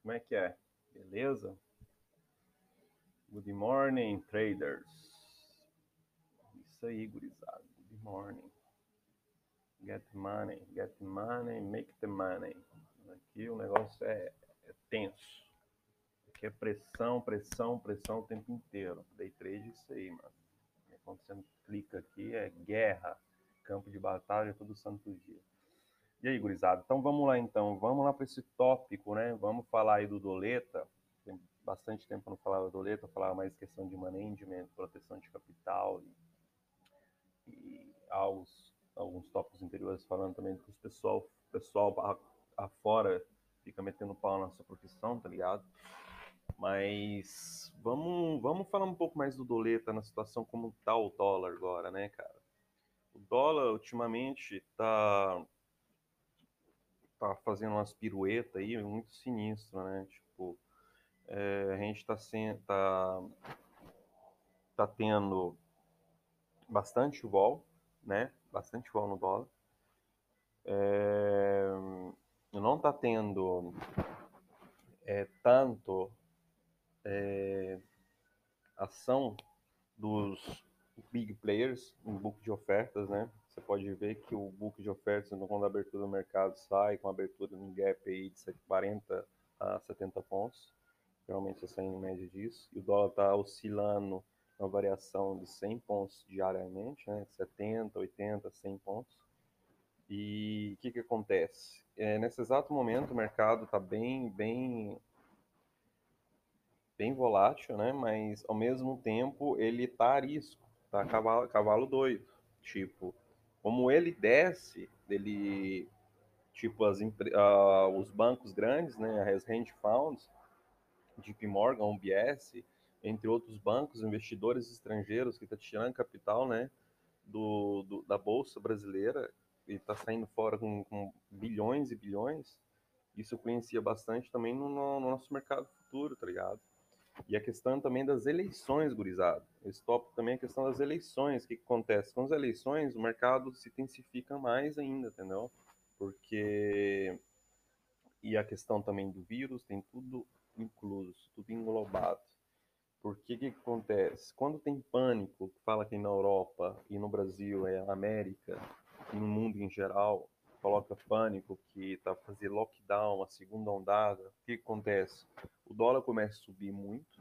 Como é que é? Beleza? Good morning, traders. Isso aí, gurizada. Good morning. Get money, get money, make the money. Aqui o negócio é, é tenso. Aqui é pressão, pressão, pressão o tempo inteiro. Day trade é isso aí, mano. Quando você clica aqui é guerra, campo de batalha todo santo dia. E aí, gurizada? Então vamos lá então, vamos lá para esse tópico, né? Vamos falar aí do Doleta. Tem bastante tempo que não falava do Doleta, falava mais questão de management, proteção de capital e, e alguns, alguns tópicos anteriores falando também que o pessoal, pessoal afora fica metendo pau na sua profissão, tá ligado? Mas vamos, vamos falar um pouco mais do Doleta na situação como tá o dólar agora, né, cara? O dólar ultimamente tá tá fazendo umas piruetas aí muito sinistro, né? Tipo, é, a gente tá, sem, tá, tá tendo bastante vol, né? Bastante vol no dólar. É, não tá tendo é, tanto é, ação dos big players em book de ofertas, né? Você pode ver que o book de ofertas, quando a abertura do mercado sai, com abertura no gap aí de 40 a 70 pontos, geralmente você sai em média disso, e o dólar está oscilando uma variação de 100 pontos diariamente, né? 70, 80, 100 pontos. E o que, que acontece? É, nesse exato momento, o mercado está bem, bem, bem volátil, né? Mas ao mesmo tempo ele está a risco, tá cavalo, cavalo doido. Tipo, como ele desce, ele tipo as, uh, os bancos grandes, né, as hedge funds, JP Morgan, UBS, entre outros bancos, investidores estrangeiros que tá tirando capital, né, do, do, da bolsa brasileira e está saindo fora com, com, bilhões e bilhões. Isso influencia bastante também no, no nosso mercado futuro, tá ligado? E a questão também das eleições, gurizado. Esse tópico também é a questão das eleições. O que, que acontece? Com as eleições, o mercado se intensifica mais ainda, entendeu? Porque. E a questão também do vírus, tem tudo incluso, tudo englobado. Porque que, que acontece? Quando tem pânico, fala que na Europa e no Brasil, é a América, e no mundo em geral, coloca pânico, que está fazendo lockdown, a segunda ondada, o que acontece? O dólar começa a subir muito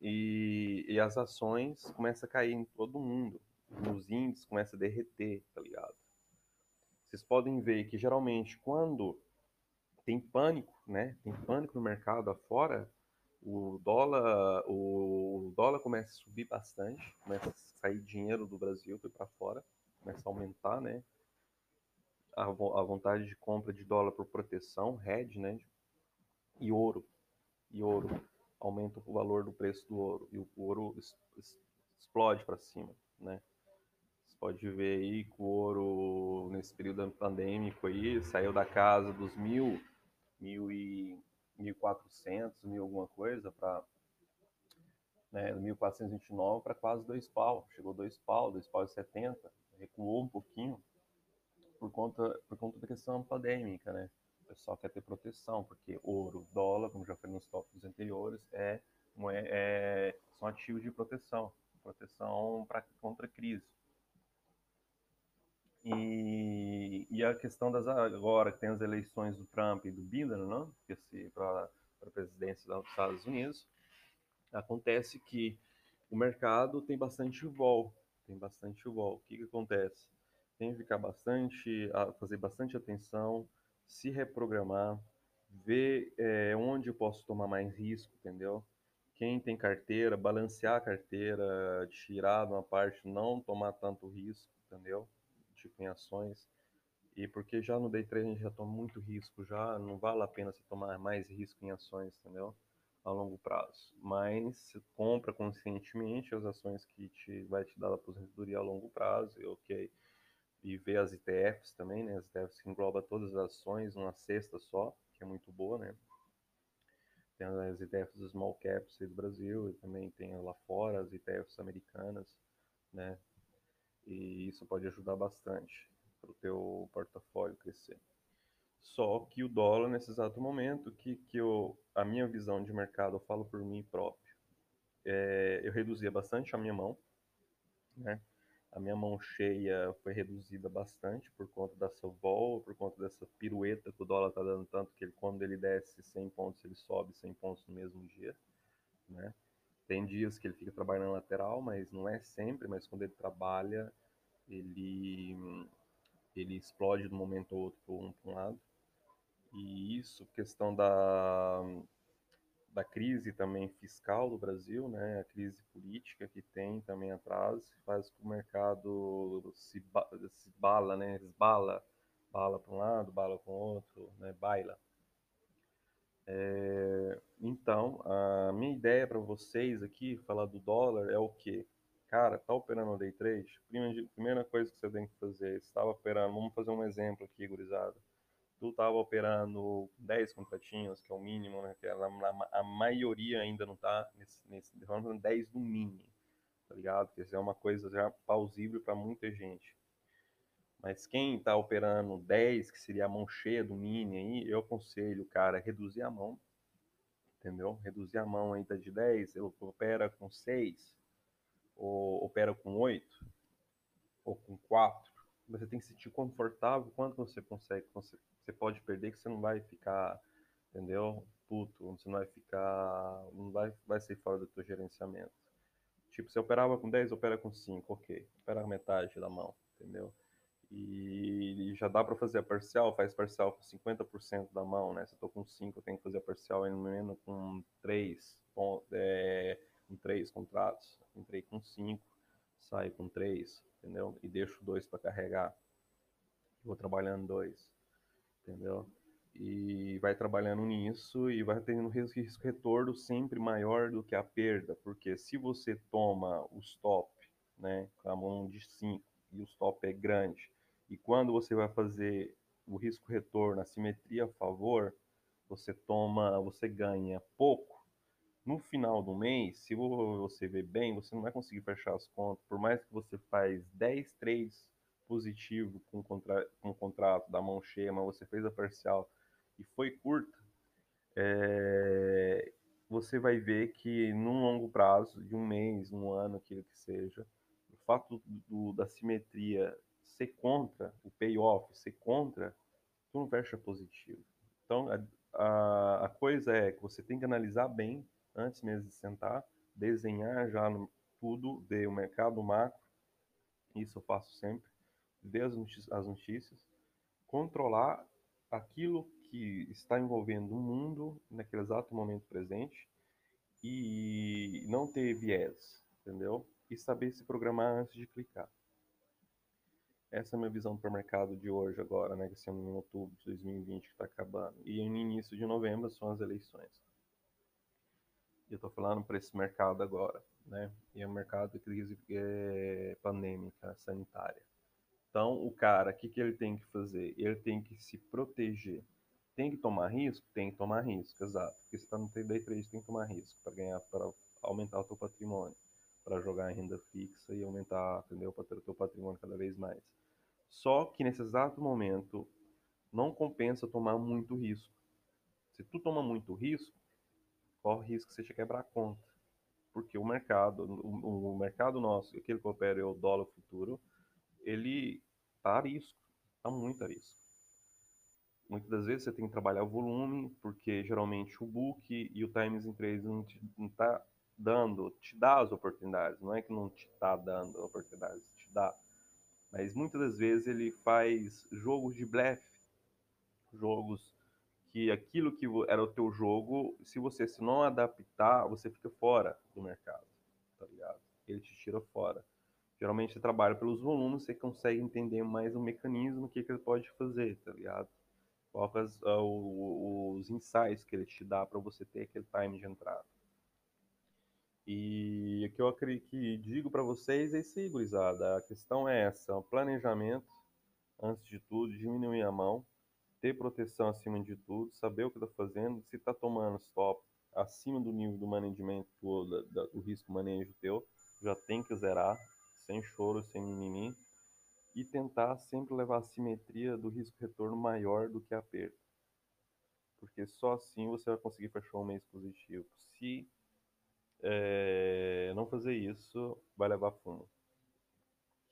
e, e as ações começam a cair em todo mundo. Os índices começam a derreter, tá ligado? Vocês podem ver que geralmente quando tem pânico, né? Tem pânico no mercado afora, o dólar, o dólar começa a subir bastante, começa a sair dinheiro do Brasil para fora, começa a aumentar, né? A, a vontade de compra de dólar por proteção, hedge, né? E ouro. E ouro aumenta o valor do preço do ouro e o ouro explode para cima, né? Você pode ver aí que o ouro nesse período pandêmico aí saiu da casa dos mil, mil e mil quatrocentos, mil alguma coisa para né, 1429 para quase dois pau, chegou dois pau, dois pau e setenta, recuou um pouquinho, por conta, por conta da questão pandêmica, né? O pessoal quer ter proteção, porque ouro, dólar, como já foi nos tópicos anteriores, é, é, é são ativos de proteção, proteção pra, contra crise. E, e a questão das agora que tem as eleições do Trump e do Biden, não? Para a presidência dos Estados Unidos, acontece que o mercado tem bastante vol, tem bastante vol. O que, que acontece? Tem que ficar bastante, fazer bastante atenção, se reprogramar, ver é, onde eu posso tomar mais risco, entendeu? Quem tem carteira, balancear a carteira, tirar de uma parte, não tomar tanto risco, entendeu? Tipo em ações. E porque já no day trade a gente já toma muito risco, já não vale a pena você tomar mais risco em ações, entendeu? A longo prazo. Mas compra conscientemente as ações que te vai te dar a aposentadoria a longo prazo, ok e ver as ETFs também, né? As ETFs que engloba todas as ações numa cesta só, que é muito boa, né? Tem as ETFs dos small caps do Brasil e também tem lá fora as ETFs americanas, né? E isso pode ajudar bastante para o teu portafólio crescer. Só que o dólar, nesse exato momento, que, que eu, a minha visão de mercado, eu falo por mim próprio, é, eu reduzia bastante a minha mão, né? A minha mão cheia foi reduzida bastante por conta dessa vol, por conta dessa pirueta que o dólar está dando tanto que ele, quando ele desce 100 pontos, ele sobe 100 pontos no mesmo dia, né? Tem dias que ele fica trabalhando lateral, mas não é sempre, mas quando ele trabalha, ele ele explode de um momento ou outro para um, um lado. E isso, questão da, da crise também fiscal do Brasil, né, a crise política que tem também atrás, faz com que o mercado se, se bala, né, esbala, bala para um lado, bala para o outro, né, baila. É, então, a minha ideia para vocês aqui, falar do dólar, é o que? Cara, tá operando no day trade? Primeira coisa que você tem que fazer, estava operando, vamos fazer um exemplo aqui, gurizada tu estava operando 10 contratinhos, que é o mínimo, né? Que ela, a, a maioria ainda não está nesse, nesse 10 no mínimo, tá ligado? Que isso é uma coisa já plausível para muita gente. Mas quem está operando 10, que seria a mão cheia do mini aí, eu aconselho, cara, reduzir a mão, entendeu? Reduzir a mão ainda de 10, eu opera com 6, ou opera com 8, ou com 4. Você tem que se sentir confortável quanto você consegue, você pode perder que você não vai ficar, entendeu? Puto, você não vai ficar, não vai, vai ser fora do teu gerenciamento. Tipo, você operava com 10, opera com 5, ok. Opera metade da mão, entendeu? E, e já dá para fazer a parcial, faz parcial com 50% da mão, né? Se eu tô com 5, eu tenho que fazer a parcial no menos com 3, com, é, com 3 contratos. Entrei com 5, saio com 3, entendeu? E deixo 2 para carregar. Vou trabalhando 2 entendeu? E vai trabalhando nisso e vai tendo risco, risco retorno sempre maior do que a perda, porque se você toma o stop, né, com a mão de 5 e o stop é grande, e quando você vai fazer o risco retorno, a simetria a favor, você toma, você ganha pouco. No final do mês, se você ver bem, você não vai conseguir fechar as contas, por mais que você faz 10 trades positivo com, contra, com o contrato da mão cheia, mas você fez a parcial e foi curta, é, você vai ver que num longo prazo, de um mês, um ano, aquilo que seja, o fato do, da simetria ser contra, o payoff ser contra, tu não fecha positivo. Então, a, a, a, coisa é que você tem que analisar bem, antes mesmo de sentar, desenhar já no, tudo, ver o mercado macro, isso eu faço sempre, ver as notícias, as notícias, controlar aquilo que está envolvendo o mundo naquele exato momento presente e não ter viés, entendeu? E saber se programar antes de clicar. Essa é a minha visão para o mercado de hoje agora, né? Que é em outubro de 2020 que está acabando. E no início de novembro são as eleições. Eu estou falando para esse mercado agora, né? E é um mercado de crise é, pandêmica, sanitária. Então, o cara, o que, que ele tem que fazer? Ele tem que se proteger. Tem que tomar risco? Tem que tomar risco, exato. Porque se está no day trade, tem que tomar risco para ganhar, para aumentar o teu patrimônio, para jogar em renda fixa e aumentar, entendeu? Para ter o teu patrimônio cada vez mais. Só que nesse exato momento, não compensa tomar muito risco. Se tu toma muito risco, corre risco que você quebrar a conta. Porque o mercado, o, o mercado nosso, aquele que opera é o dólar futuro, ele está a risco, está muito a risco. Muitas das vezes você tem que trabalhar o volume, porque geralmente o book e o times em trade não está dando, te dá as oportunidades, não é que não te está dando oportunidades, te dá. Mas muitas das vezes ele faz jogos de blefe, jogos que aquilo que era o teu jogo, se você se não adaptar, você fica fora do mercado, tá ligado? Ele te tira fora. Geralmente você trabalha pelos volumes, você consegue entender mais o mecanismo, o que, que ele pode fazer, tá ligado? Qual as, uh, os insights que ele te dá para você ter aquele time de entrada. E o que eu acredito que digo para vocês é isso aí, gurizada. A questão é essa: o planejamento, antes de tudo, diminuir a mão, ter proteção acima de tudo, saber o que está fazendo, se está tomando stop acima do nível do management do, do risco manejo teu, já tem que zerar, sem choro, sem mimimi. e tentar sempre levar a simetria do risco-retorno maior do que a perda. Porque só assim você vai conseguir fechar um mês positivo. Se é, não fazer isso, vai levar fumo.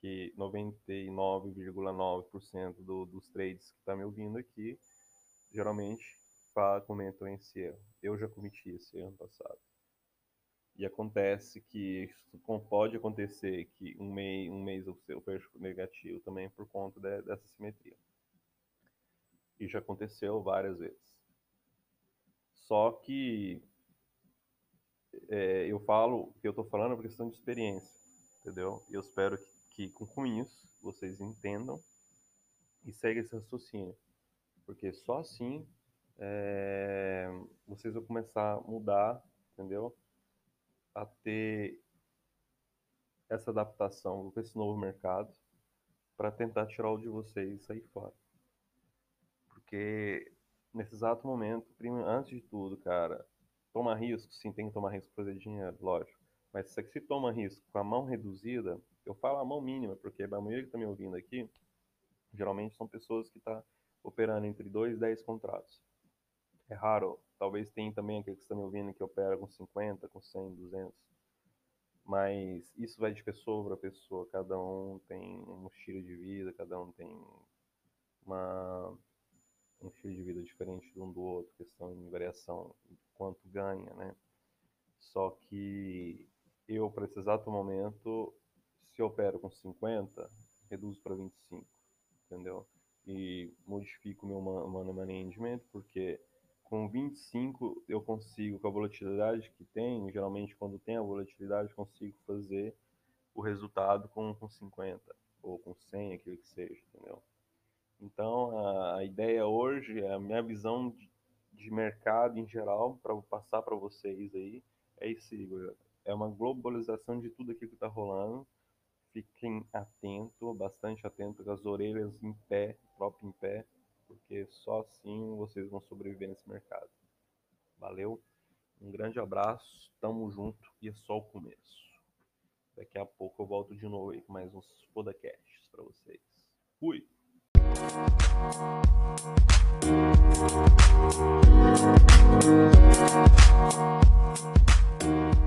Que 99,9% do, dos trades que está me ouvindo aqui, geralmente fala, comentam esse erro. Eu já cometi esse ano passado. E acontece que pode acontecer que um mês, um mês eu fecho negativo também por conta de, dessa simetria. E já aconteceu várias vezes. Só que é, eu falo que eu estou falando por questão de experiência, entendeu? Eu espero que, que com isso vocês entendam e seguem esse raciocínio. Porque só assim é, vocês vão começar a mudar, entendeu? A ter essa adaptação com esse novo mercado para tentar tirar o de vocês e sair fora. Porque nesse exato momento, antes de tudo, cara, tomar risco, sim, tem que tomar risco para fazer dinheiro, lógico. Mas se você toma risco com a mão reduzida, eu falo a mão mínima, porque a maioria que está me ouvindo aqui, geralmente são pessoas que estão tá operando entre 2 e 10 contratos. É raro Talvez tenha também aquele que está me ouvindo que opera com 50, com 100, 200. Mas isso vai de pessoa para pessoa. Cada um tem um estilo de vida, cada um tem uma, um estilo de vida diferente de um do outro. Questão de variação, quanto ganha, né? Só que eu, para esse exato momento, se eu opero com 50, reduzo para 25, entendeu? E modifico meu money management, porque com 25 eu consigo, com a volatilidade que tem, geralmente quando tem a volatilidade, consigo fazer o resultado com, com 50 ou com 100, aquilo que seja, entendeu? Então, a, a ideia hoje, a minha visão de, de mercado em geral, para passar para vocês aí, é isso. É uma globalização de tudo aquilo que está rolando. Fiquem atentos, bastante atentos, com as orelhas em pé, próprio em pé, assim vocês vão sobreviver nesse mercado. Valeu, um grande abraço, tamo junto e é só o começo. Daqui a pouco eu volto de novo aí com mais uns podcasts para vocês. Fui!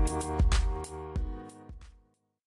Thank